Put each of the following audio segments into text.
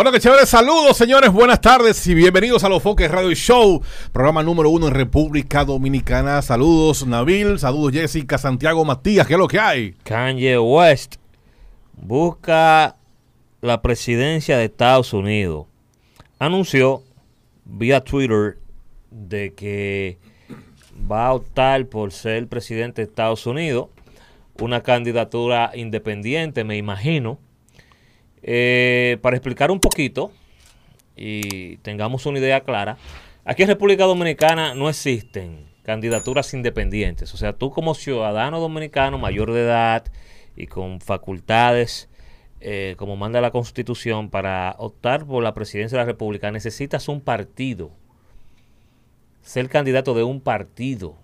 Bueno, que chévere. Saludos, señores. Buenas tardes y bienvenidos a Los Foques Radio Show, programa número uno en República Dominicana. Saludos, Nabil. Saludos, Jessica, Santiago, Matías. ¿Qué es lo que hay? Kanye West busca la presidencia de Estados Unidos. Anunció vía Twitter de que va a optar por ser presidente de Estados Unidos. Una candidatura independiente, me imagino. Eh, para explicar un poquito y tengamos una idea clara, aquí en República Dominicana no existen candidaturas independientes. O sea, tú como ciudadano dominicano mayor de edad y con facultades eh, como manda la Constitución para optar por la presidencia de la República, necesitas un partido, ser candidato de un partido,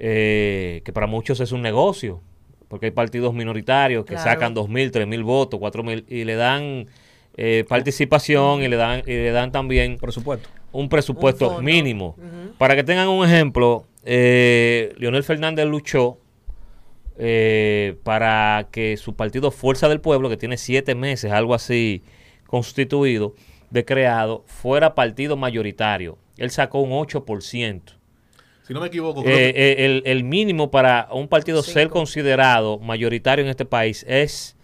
eh, que para muchos es un negocio porque hay partidos minoritarios que sacan dos mil, tres mil votos, cuatro mil y le dan eh, participación y le dan y le dan también presupuesto. un presupuesto mínimo. Para que tengan un ejemplo, eh, Leonel Fernández luchó eh, para que su partido Fuerza del Pueblo, que tiene siete meses, algo así, constituido, de creado, fuera partido mayoritario. Él sacó un 8%. Si no me equivoco. Eh, eh, el, mínimo para un partido ser considerado mayoritario en este país es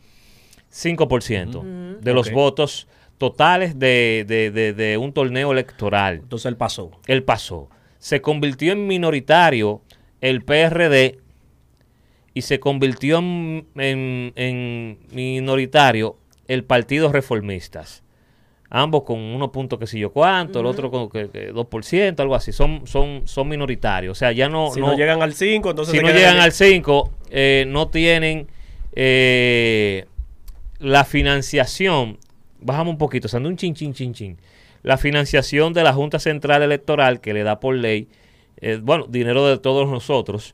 5% de los votos totales de, un torneo electoral. Entonces él pasó. Él pasó. Se convirtió en minoritario el PRD y se convirtió en, en minoritario el Partido Reformistas ambos con unos puntos que sé yo cuánto, el otro con que, 2%, algo así, son, son, son minoritarios. O sea, ya no... Si no, llegan al 5, entonces... Si no llegan al 5, eh, no tienen eh, la financiación, bajamos un poquito, o un chin, chin, chin, chin. La financiación de la Junta Central Electoral que le da por ley, eh, bueno, dinero de todos nosotros,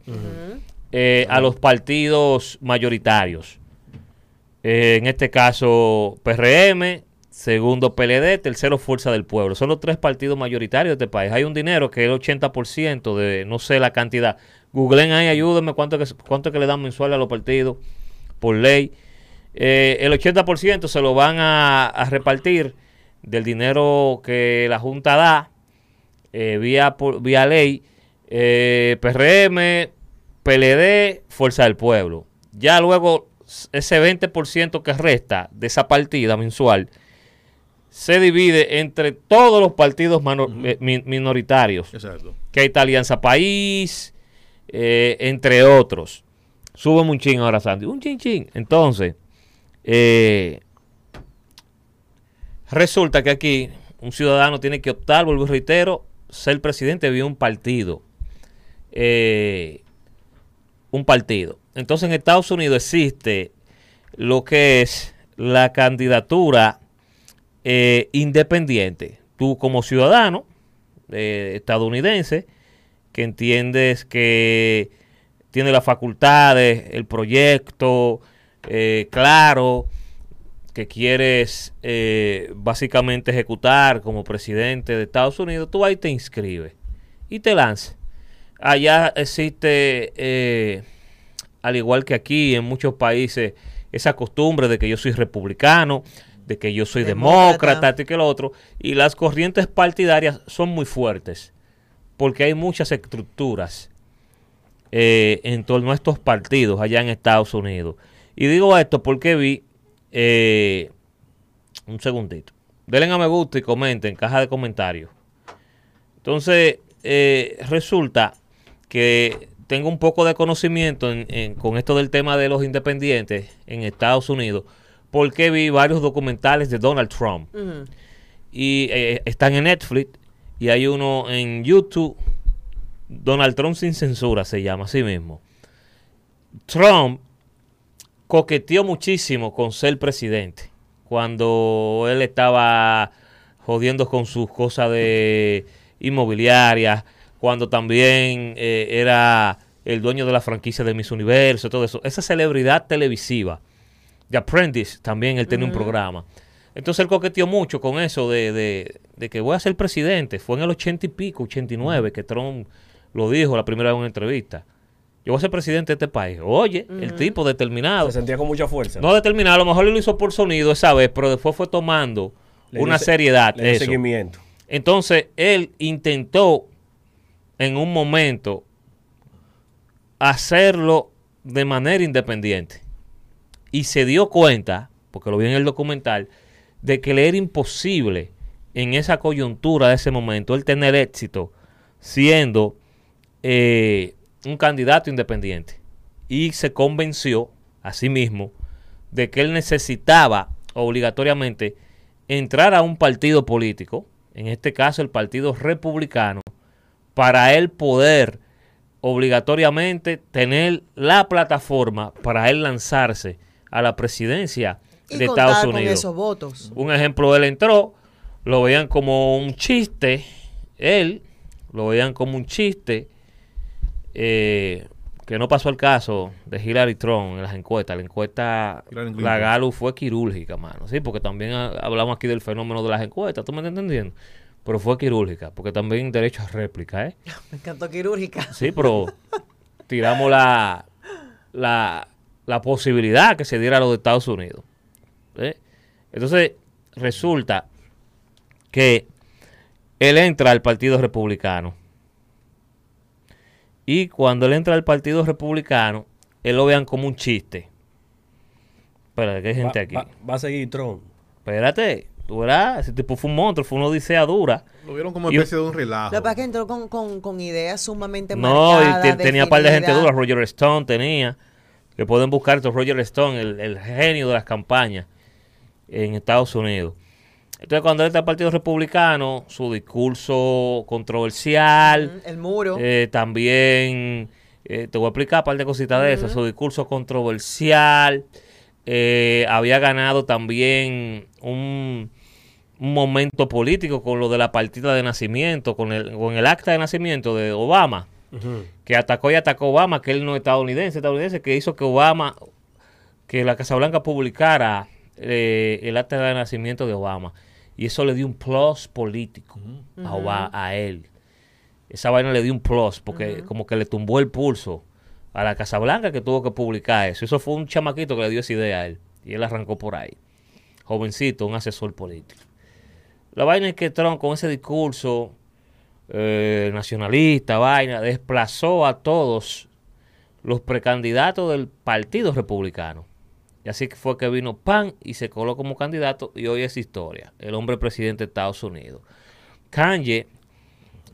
a los partidos mayoritarios. en este caso, PRM, segundo PLD, tercero Fuerza del Pueblo. Son los tres partidos mayoritarios de este país. Hay un dinero que es el 80% de, no sé la cantidad. Googleen ahí, ayúdenme cuánto que, cuánto que le dan mensual a los partidos por ley. Eh, el 80% se lo van a, repartir del dinero que la Junta da eh, vía, vía ley. Eh, PRM, PLD, Fuerza del Pueblo. Ya luego ese 20% que resta de esa partida mensual se divide entre todos los partidos eh, minoritarios. Exacto. Que hay Alianza País, eh, entre otros. Sube un ching ahora, Sandy. Un ching ching. Entonces, eh, resulta que aquí un ciudadano tiene que optar, vuelvo y reitero, ser presidente de un partido. un partido. Entonces en Estados Unidos existe lo que es la candidatura eh, independiente. Tú como ciudadano eh, estadounidense, que entiendes que tiene las facultades, el proyecto eh, claro, que quieres básicamente ejecutar como presidente de Estados Unidos, tú ahí te inscribes y te lanzas. Allá existe, al igual que aquí en muchos países, esa costumbre de que yo soy republicano, de que yo soy demócrata, y que lo otro, y las corrientes partidarias son muy fuertes, porque hay muchas estructuras eh, en torno a estos partidos allá en Estados Unidos. Y digo esto porque vi, eh, un segundito, denle a me gusta y comenten, caja de comentarios. Entonces, eh, resulta que tengo un poco de conocimiento con esto del tema de los independientes en Estados Unidos porque vi varios documentales de Donald Trump. Y eh, están en Netflix y hay uno en YouTube. Donald Trump sin censura se llama así mismo. Trump coqueteó muchísimo con ser presidente. Cuando él estaba jodiendo con sus cosas de inmobiliarias, cuando también eh, era el dueño de la franquicia de Miss Universo, todo eso. Esa celebridad televisiva The Apprentice, también él tiene un programa. Entonces él coqueteó mucho con eso de, que voy a ser presidente. Fue en el ochenta y pico, 89, que Trump lo dijo la primera vez en una entrevista. yo voy a ser presidente de este país. Oye, el tipo determinado. Se sentía con mucha fuerza. No determinado, a lo mejor lo hizo por sonido esa vez, pero después fue tomando Le una dio seriedad. le dio eso. seguimiento. Entonces, él intentó en un momento hacerlo de manera independiente. Y se dio cuenta, porque lo vi en el documental, de que le era imposible en esa coyuntura de ese momento el tener éxito siendo eh, un candidato independiente. Y se convenció a sí mismo de que él necesitaba obligatoriamente entrar a un partido político, en este caso el Partido Republicano, para él poder obligatoriamente tener la plataforma para él lanzarse a la presidencia Y de Estados con Unidos. esos votos. Un ejemplo, él entró, lo veían como un chiste, él lo veían como un chiste, eh, que no pasó el caso de Hillary Trump en las encuestas. La encuesta, Hillary la Galo fue quirúrgica, mano. Sí, porque también ha- hablamos aquí del fenómeno de las encuestas, ¿tú me estás entendiendo? Pero fue quirúrgica, porque también derecho a réplica, ¿eh? Me encantó quirúrgica. Sí, pero tiramos la, la, la posibilidad que se diera a los de Estados Unidos. ¿eh? Entonces, resulta que él entra al Partido Republicano. Y cuando él entra al Partido Republicano, él lo vean como un chiste. Espera, que hay gente Va, aquí. va- va a seguir Trump. Espérate, tú verás, ese tipo fue un monstruo, fue una odisea dura. Lo vieron como especie de un relajo. Lo que que entró con, con, con ideas sumamente No, y marcadas, tenía un par de gente dura. Roger Stone tenía. Que pueden buscar esto. Roger Stone, el, el genio de las campañas en Estados Unidos. Entonces, cuando él está al Partido Republicano, su discurso controversial, El muro. eh, también, eh, te voy a explicar un par de cositas de eso. Su discurso controversial. eh, había ganado también un, un momento político con lo de la partida de nacimiento, con el, con el acta de nacimiento de Obama, Que atacó y atacó a Obama, que él no es estadounidense, estadounidense, que hizo que Obama, que la Casa Blanca publicara eh, el acta de nacimiento de Obama. Y eso le dio un plus político a, Oba- a él. Esa vaina le dio un plus, porque como que le tumbó el pulso a la Casa Blanca que tuvo que publicar eso. Eso fue un chamaquito que le dio esa idea a él. Y él arrancó por ahí. Jovencito, un asesor político. La vaina es que Trump con ese discurso eh, nacionalista, vaina, desplazó a todos los precandidatos del Partido Republicano. Y así que fue que vino Pan y se coló como candidato y hoy es historia. El hombre presidente de Estados Unidos. Kanye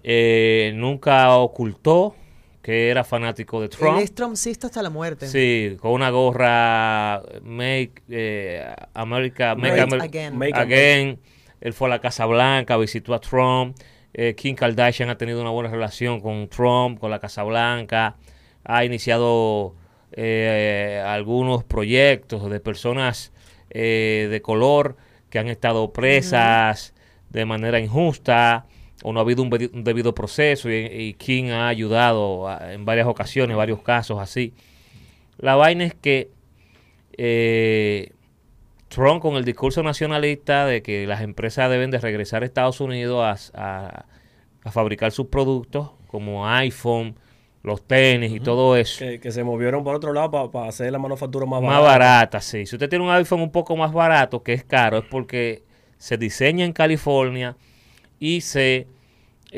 eh, nunca ocultó que era fanático de Trump. Él es trumpcista hasta la muerte. Sí, con una gorra Make eh, America Make Great Amer- again. Make Again. Él fue a la Casa Blanca, visitó a Trump. Eh, Kim Kardashian ha tenido una buena relación con Trump, con la Casa Blanca. Ha iniciado eh, algunos proyectos de personas eh, de color que han estado presas de manera injusta o no ha habido un, debi- un debido proceso y, y Kim ha ayudado a- en varias ocasiones, varios casos así. La vaina es que eh, Trump con el discurso nacionalista de que las empresas deben de regresar a Estados Unidos a, a- a fabricar sus productos como iPhone, los tenis y todo eso. Que, que se movieron por otro lado para hacer la manufactura más, Más barata, sí. Si usted tiene un iPhone un poco más barato, que es caro, es porque se diseña en California y se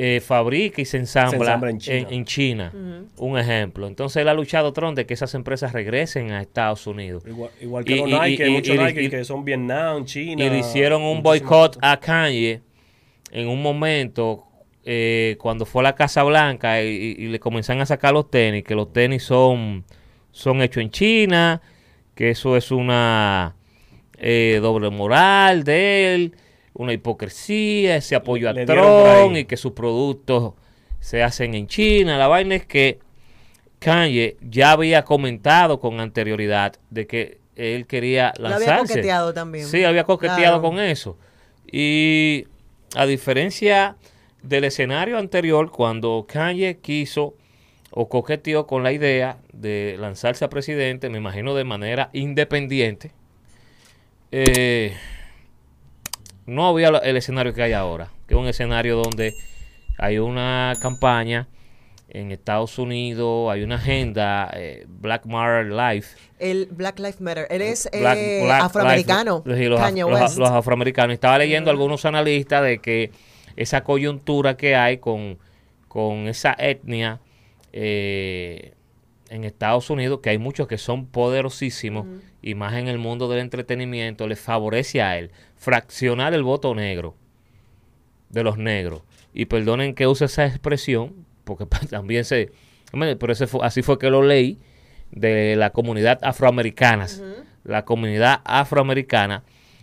eh, fabrica y se ensambla, ensambla en en China. Un ejemplo. Entonces él ha luchado Trump de que esas empresas regresen a Estados Unidos. Igual, igual que Y- los y- Nike, y- muchos y- Nike y- que son Vietnam, China. y le hicieron un boicot a Kanye en un momento eh, cuando fue a la Casa Blanca y, y- y le comenzaron a sacar los tenis, que los tenis son, son hechos en China, que eso es una eh, doble moral de él, una hipocresía, ese apoyo a Le Trump y que sus productos se hacen en China. La vaina es que Kanye ya había comentado con anterioridad de que él quería Lo lanzarse. había coqueteado también. Sí, había coqueteado Claro. con eso. Y a diferencia del escenario anterior, cuando Kanye quiso o coqueteó con la idea de lanzarse a presidente, me imagino de manera independiente, eh, no había el escenario que hay ahora, que es un escenario donde hay una campaña En Estados Unidos hay una agenda, eh, Black Matter Life. El Black Lives Matter. Él es eh, Black- afroamericano. Life- sí, los, Kanye af- los- West. los afroamericanos. Estaba leyendo algunos analistas de que esa coyuntura que hay con, con esa etnia eh, en Estados Unidos, que hay muchos que son poderosísimos, y más en el mundo del entretenimiento, les favorece a él fraccionar el voto negro de los negros. Y perdonen que use esa expresión, porque también se... Pero ese fue- así fue que lo leí, de la comunidad afroamericana. La comunidad afroamericana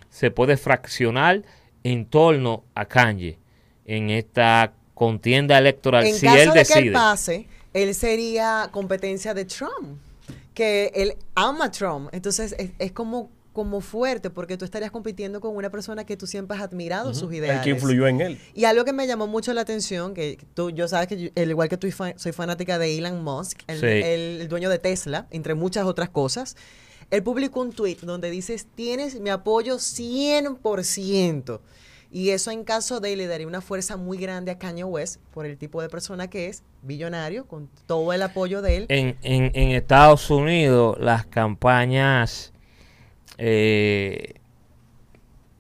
se puede fraccionar en torno a Kanye en esta contienda electoral En si caso él de que decide. él pase, él sería competencia de Trump. Que él ama a Trump. Entonces es, es como, como fuerte porque tú estarías compitiendo con una persona que tú siempre has admirado sus El ideales. que influyó en él. Y algo que me llamó mucho la atención, que tú, yo sabes que yo- al igual que tú soy fanática de Elon Musk, el, Sí. el- el dueño de Tesla, entre muchas otras cosas, él publicó un tweet donde dices, tienes mi apoyo 100%. Y eso en caso de él le daría una fuerza muy grande a Kanye West por el tipo de persona que es, billonario, con todo el apoyo de él. En, en, en Estados Unidos las campañas eh,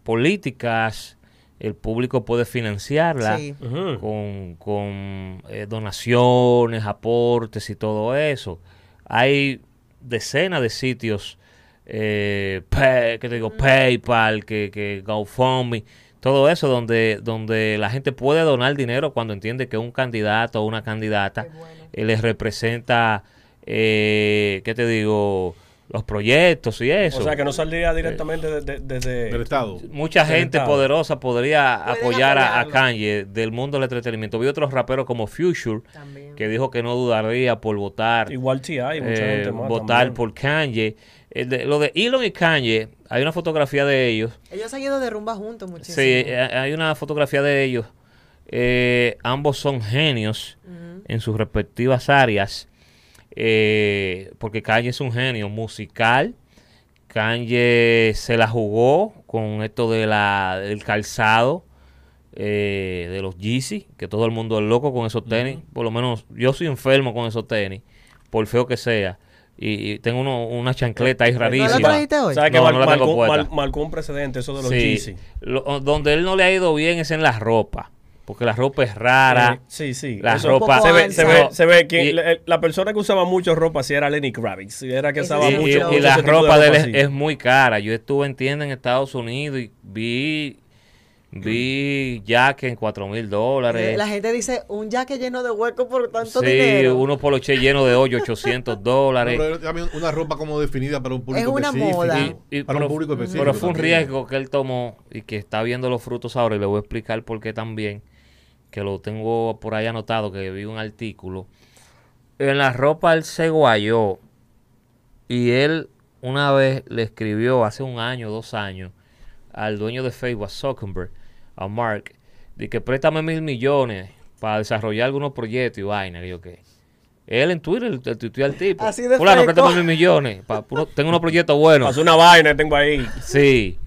políticas, el público puede financiarlas Sí. Con, con, eh, donaciones, aportes y todo eso. Hay decenas de sitios, eh, pay- que te digo, PayPal, que, que GoFundMe, todo eso donde, donde la gente puede donar dinero cuando entiende que un candidato o una candidata eh, les representa, eh, ¿qué te digo? Los proyectos y eso. O sea, que no saldría directamente de- de- desde... Del Estado. Mucha del gente Estado. poderosa podría apoyar a, a. Kanye del mundo del entretenimiento. Vi otros raperos como Future, También. que dijo que no dudaría por votar, Igual T.I. mucha eh, gente más votar también. por Kanye. De- lo de Elon y Kanye, hay una fotografía de ellos. Ellos han ido de rumba juntos muchísimo. Sí, eh, hay una fotografía de ellos. Eh, ambos son genios en sus respectivas áreas. eh, porque Kanye es un genio musical. Kanye se la jugó con esto de la, del calzado eh, de los Yeezy, que todo el mundo es loco con esos tenis. Por lo menos yo soy enfermo con esos tenis, por feo que sea. Y, y tengo uno- una chancleta ahí ¿No rarísima. lo trajiste hoy? ¿Sabes que No, mar- no la tengo marcó, puesta. mar- marcó un precedente eso de los Sí. Yeezy? Lo- donde él no le ha ido bien es en la ropa. Porque la ropa es rara. Eh, sí, sí. La Eso- ropa. Se ve, se ve, se ve que Y- la, la persona que usaba mucho ropa sí era Lenny Kravitz. Era que usaba y, sí, mucho, y- mucho y la ropa de él es muy cara. Yo estuve en tienda en Estados Unidos y vi, vi jack en 4 mil dólares. La gente dice, un jaque lleno de huecos por tanto Sí, dinero. uno poloche lleno de hoyo, 800 dólares. Pero también una ropa como definida para un público Es una específico. moda. Y- y- para pero, un público específico. pero fue un también. riesgo que él tomó y que está viendo los frutos ahora y le voy a explicar por qué también, que lo tengo por ahí anotado, que vi un artículo. En la ropa él se guayó y él una vez le escribió hace un año, dos años, al dueño de Facebook, a Zuckerberg, a Mark, de que préstame mil millones para desarrollar algunos proyectos y vaina, que yo qué. Él en Twitter le le tuiteó al tipo. Así de Fulano, préstame mil millones. pa- tengo unos proyectos buenos. Pasó una vaina que tengo ahí. Sí.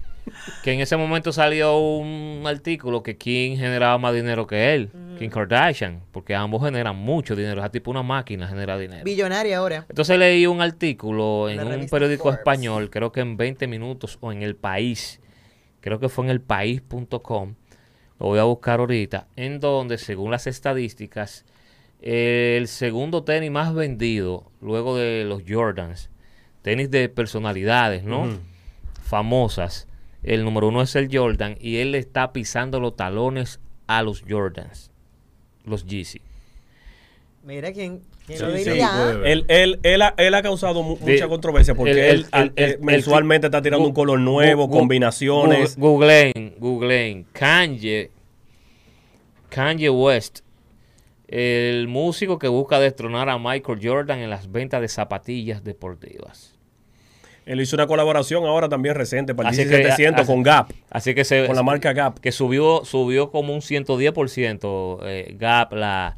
Que en ese momento salió un artículo que Kim generaba más dinero que él, Kim Kardashian, porque ambos generan mucho dinero. Esa tipo una máquina genera dinero. Billonaria ahora. Entonces leí un artículo en La un periódico Forbes. español, creo que en 20 minutos o en El País, creo que fue en elpaís.com, lo voy a buscar ahorita, en donde según las estadísticas, el segundo tenis más vendido luego de los Jordans, tenis de personalidades, ¿no? Famosas. El número uno es el Jordan y él le está pisando los talones a los Jordans, los Yeezy. Mira quién, quién Sí, lo diría. Él, él, él, ha, él ha causado mu- mucha controversia porque el- él, el- al- el- eh, el- mensualmente está tirando un color nuevo, Gu- combinaciones. gu- Googleen, googleen. Kanye, Kanye West, el músico que busca destronar a Michael Jordan en las ventas de zapatillas deportivas. Él hizo una colaboración ahora también reciente para el Así que, 1700 así- con Gap, Así que se con la marca Gap. que subió subió como un 110% eh, Gap la,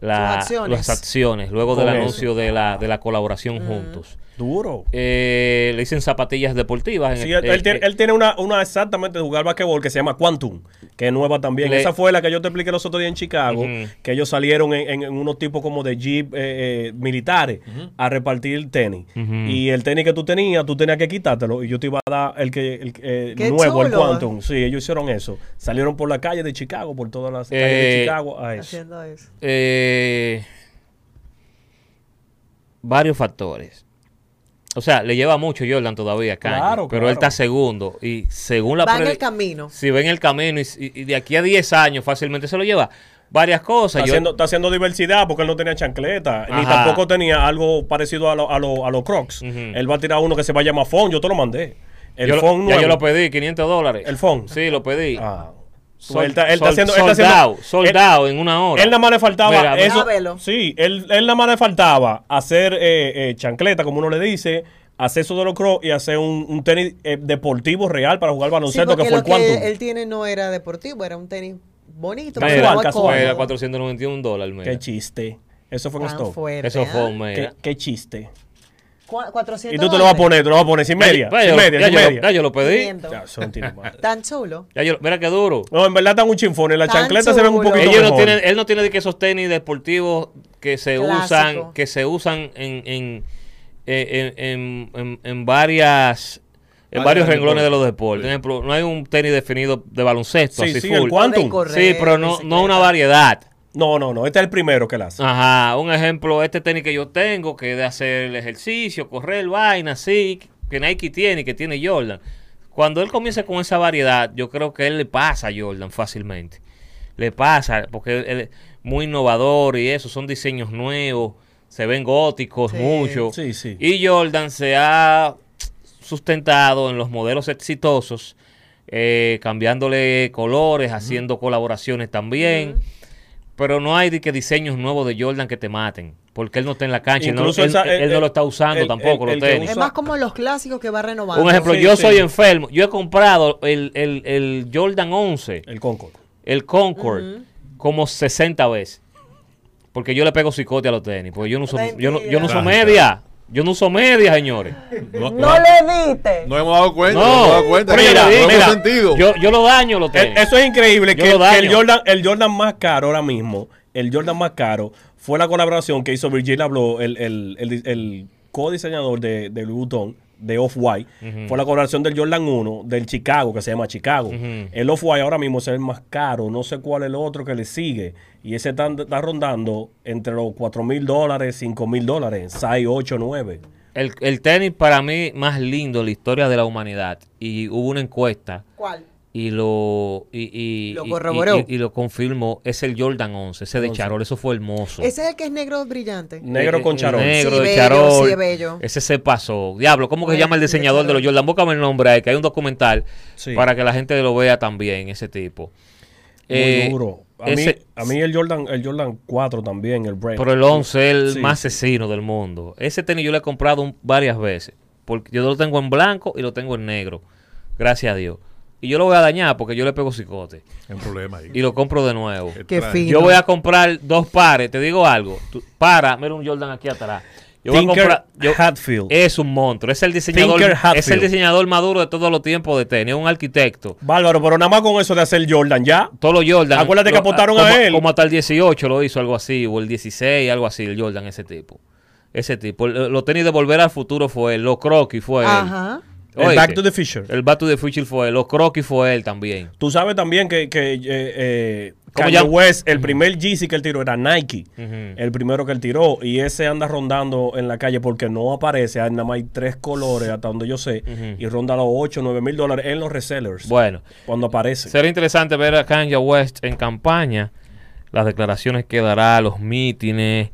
la- acciones. las acciones luego del eso. anuncio de la, de la colaboración juntos. Duro. Eh, le dicen zapatillas deportivas. Sí, el- él, él eh, tiene, eh, él tiene una, una exactamente de jugar basquetbol que se llama Quantum, que es nueva también. Le- Esa fue la que yo te expliqué los otros días en Chicago, que ellos salieron en, en- en unos tipos como de jeep eh, eh, militares a repartir tenis. Y el tenis que tú tenías, tú tenías que quitártelo y yo te iba a dar el que el, eh, ¡Qué nuevo, el! Quantum. Sí, ellos hicieron eso. Salieron por la calle de Chicago, por todas las calles de Chicago a eso. Haciendo eso. eh, varios factores. O sea, le lleva mucho Jordan todavía a Kanye, Claro, pero claro. él está segundo y según la Va en el camino. Si va en el camino y, de aquí a 10 años fácilmente se lo lleva. Varias cosas. Está Yo- haciendo, está haciendo diversidad porque él no tenía chancleta, ni tampoco tenía algo parecido a los a lo- a los Crocs. Él va a tirar uno que se va a llamar Phone, yo te lo mandé. El yo, lo- Phone ya nuevo. yo lo pedí, 500 dólares. El phone. Sí, sí, lo pedí. Ah. Sol- él está, él está sol- haciendo, él está sold haciendo- out, sold él- out en una hora. Él nada más le faltaba Mira, eso. Dábelo. Sí, él, él nada más le faltaba hacer eh, eh, chancleta, como uno le dice, hacer eso de los crocs y hacer un, un tenis eh, deportivo real para jugar baloncesto, que fue lo el Quantum. que él tine no era deportivo, era un tenis bonito. Casual, casual. Era cómodo. 491 dólares. mira. Qué chiste. Eso fue en stock. fuerte, Eso ¿ah? fue un Qué, mega. qué chiste. Cu- 400 Y tú te lo vas a poner, te lo vas a poner sin media. Ya, sin yo- media, ya sin yo, media. ya yo lo pedí. 500. Ya, eso no tiene madre. Tan chulo. Ya yo, mira qué duro. No, en verdad están un chinfón. Las Tan chancletas se ven un poquito Ellos no tienen, él no tiene de que esos tenis deportivos que se Clásico. usan, que se usan en, en, en, en- en- en varias en Varios varios renglones de los deportes. Por ejemplo, no hay un tenis definido de baloncesto, Sí, así sí, full. el Quantum. De correr, sí, pero no, no una variedad. No, no, no. Este es el primero que la hace. Ajá, un ejemplo, este tenis que yo tengo, que es de hacer el ejercicio, correr, vaina, así, que Nike tiene, que tiene Jordan. Cuando él comienza con esa variedad, yo creo que él le pasa a Jordan fácilmente. Le pasa, porque él, él es muy innovador y eso, son diseños nuevos, se ven góticos Sí. mucho. Sí, sí. Y Jordan se ha sustentado en los modelos exitosos, eh, cambiándole colores, haciendo colaboraciones también. Pero no hay de que diseños nuevos de Jordan que te maten. Porque él no está en la cancha. él no- Incluso él, el- no lo está usando el- tampoco, el- el los que tenis. Es más como los clásicos que va renovando. Un ejemplo, Sí, yo sí. soy enfermo. Yo he comprado el, el- el Jordan 11, El Concord. el Concord, como 60 veces. Porque yo le pego psicote a los tenis. Porque yo no uso, yo no, yo no uso media. Yo no uso media, señores. No, No le diste. no hemos dado cuenta. No, No, hemos dado cuenta. mira, Mira, no mira, hemos sentido. Yo, yo lo daño los El- tenis. eso es increíble Yo que, lo que el, daño. Jordan, el Jordan más caro ahora mismo, el Jordan más caro, fue la colaboración que hizo Virgil Abloh, el, el, el, el co-diseñador de, de Louis Vuitton, de Off-White. Fue la colaboración del Jordan 1, del Chicago, que se llama Chicago. El Off-White ahora mismo es el más caro, no sé cuál es el otro que le sigue. Y ese está, está rondando entre los 4 mil dólares, 5 mil dólares, 6, 8, 9. El, el tenis para mí más lindo en la historia de la humanidad. Y hubo una encuesta ¿Cuál? Y lo y, y- Lo y- corroboró. y- y lo confirmó. Es el Jordan 11, ese de Charol. Eso fue hermoso. Ese es el que es negro brillante. Negro Eh, con eh, charol. Negro Sí, de bello, Charol. sí, es bello. Ese se pasó. Diablo, ¿cómo que se llama el diseñador de los. Jordan? Búscame el nombre ahí, que hay un documental Sí. para que la gente lo vea también, ese tipo. Muy Eh, duro. A, ese- mí, a mí el Jordan, el Jordan 4 también, el Break. Pero el 11 es el Sí, más asesino del mundo. Ese tenis yo lo he comprado un- varias veces. Porque yo lo tengo en blanco y lo tengo en negro. Gracias a Dios. Y yo lo voy a dañar porque yo le pego un problema ahí. Y lo compro de nuevo. Qué Extraño. fino. Yo voy a comprar dos pares. Te digo algo. Tú- para, mira un Jordan aquí atrás. Yo voy a Tinker comprar. yo- Hatfield. es un monstruo. Es el diseñador. Tinker Es el diseñador maduro de todos los tiempos de tenis. Es un arquitecto. Bárbaro, pero nada más con eso de hacer Jordan ya. Todos los Jordan. Acuérdate que apostaron como, a él. Como hasta el 18 lo hizo, algo así. O el 16, algo así. El Jordan, ese tipo. Ese tipo. Los tenis de volver al futuro fue él. Los croquis fue él. Ajá. El Back to the Future. El Back to the Future fue él. Los croquis fue él también. Tú sabes también que, que eh, eh, ¿Cómo Kanye? West, el primer Yeezy que él tiró era Nike. El primero que él tiró. Y ese anda rondando en la calle porque no aparece. Hay nada más hay tres colores hasta donde yo sé. Y ronda los 8, 9 mil dólares en los resellers. Bueno. Cuando aparece. Será interesante ver a Kanye West en campaña, las declaraciones que dará, los mítines,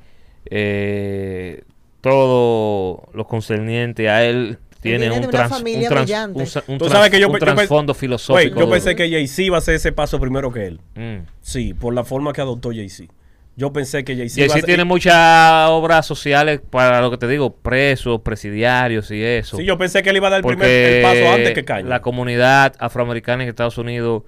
eh, todo lo concerniente a él. Tiene un, trans- un, trans- brillante. un sa- un Tú trans- sabes que yo, un yo pe- trasfondo filosófico. yo pensé que Jay-Z iba a hacer ese paso primero que él. Mm. Sí, por la forma que adoptó Jay-Z. Yo pensé que Jay-Z iba a Jay-Z tiene muchas obras sociales para lo que te digo, presos, presidiarios y eso. Sí, yo pensé que él iba a dar el, primer, el paso antes que Kanye. la comunidad afroamericana en Estados Unidos,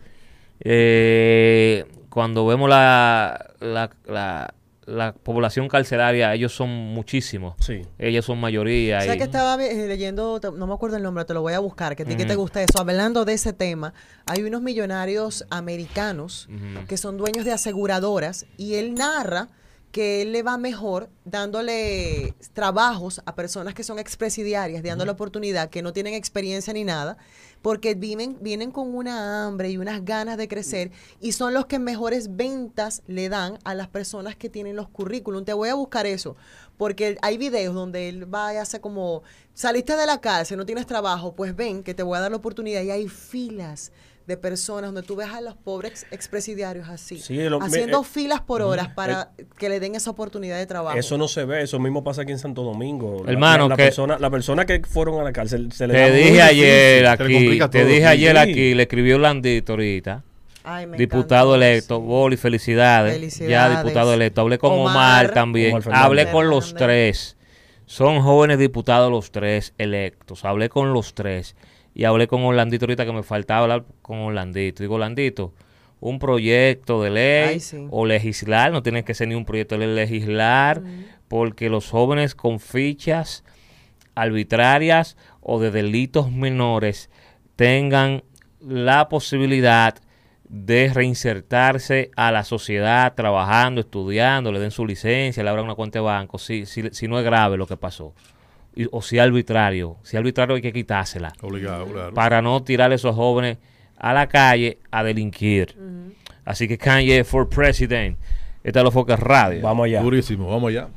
eh, cuando vemos la, la, la- la población carcelaria, ellos son muchísimos. Sí. Ellos son mayoría. O sea y- que estaba eh, leyendo, te- no me acuerdo el nombre, te lo voy a buscar, que a ti que te gusta eso. Hablando de ese tema, hay unos millonarios americanos que son dueños de aseguradoras y él narra que él le va mejor dándole trabajos a personas que son expresidiarias, dándole oportunidad, que no tienen experiencia ni nada, porque viven, vienen con una hambre y unas ganas de crecer y son los que mejores ventas le dan a las personas que tienen los currículum. Te voy a buscar eso, porque hay videos donde él va y hace como, saliste de la cárcel, no tienes trabajo, pues ven que te voy a dar la oportunidad y hay filas de personas donde tú ves a los pobres expresidiarios así, Sí, lo- me- haciendo eh, filas por horas para que le den esa oportunidad de trabajo. Eso no se ve, eso mismo pasa aquí en Santo Domingo. La- Hermano, la, la que- persona, la persona que fueron a la cárcel se le Te dije ayer difícil, aquí, te todo. dije ayer sí. aquí, le escribió Landito ahorita. Ay, Diputado encanta, electo, sí. Boli, felicidades. Ya diputado electo. Hablé con Omar, Omar. también. Omar. Hablé con los tres. Son jóvenes diputados los tres electos. Hablé con los tres. Y hablé con Orlandito ahorita que me faltaba hablar con Orlandito. Digo, Orlandito, un proyecto de ley Ay, sí. o legislar, no tiene que ser ni un proyecto de ley, legislar, porque los jóvenes con fichas arbitrarias o de delitos menores tengan la posibilidad de reinsertarse a la sociedad trabajando, estudiando, le den su licencia, le abran una cuenta de banco, si, si, si no es grave lo que pasó. Y- o si es arbitrario, si es arbitrario hay que quitársela Obligado, claro. para no tirar a esos jóvenes a la calle a delinquir. Así que Kanye for president. Esta es los Focus Radio. Vamos allá. Durísimo, vamos allá.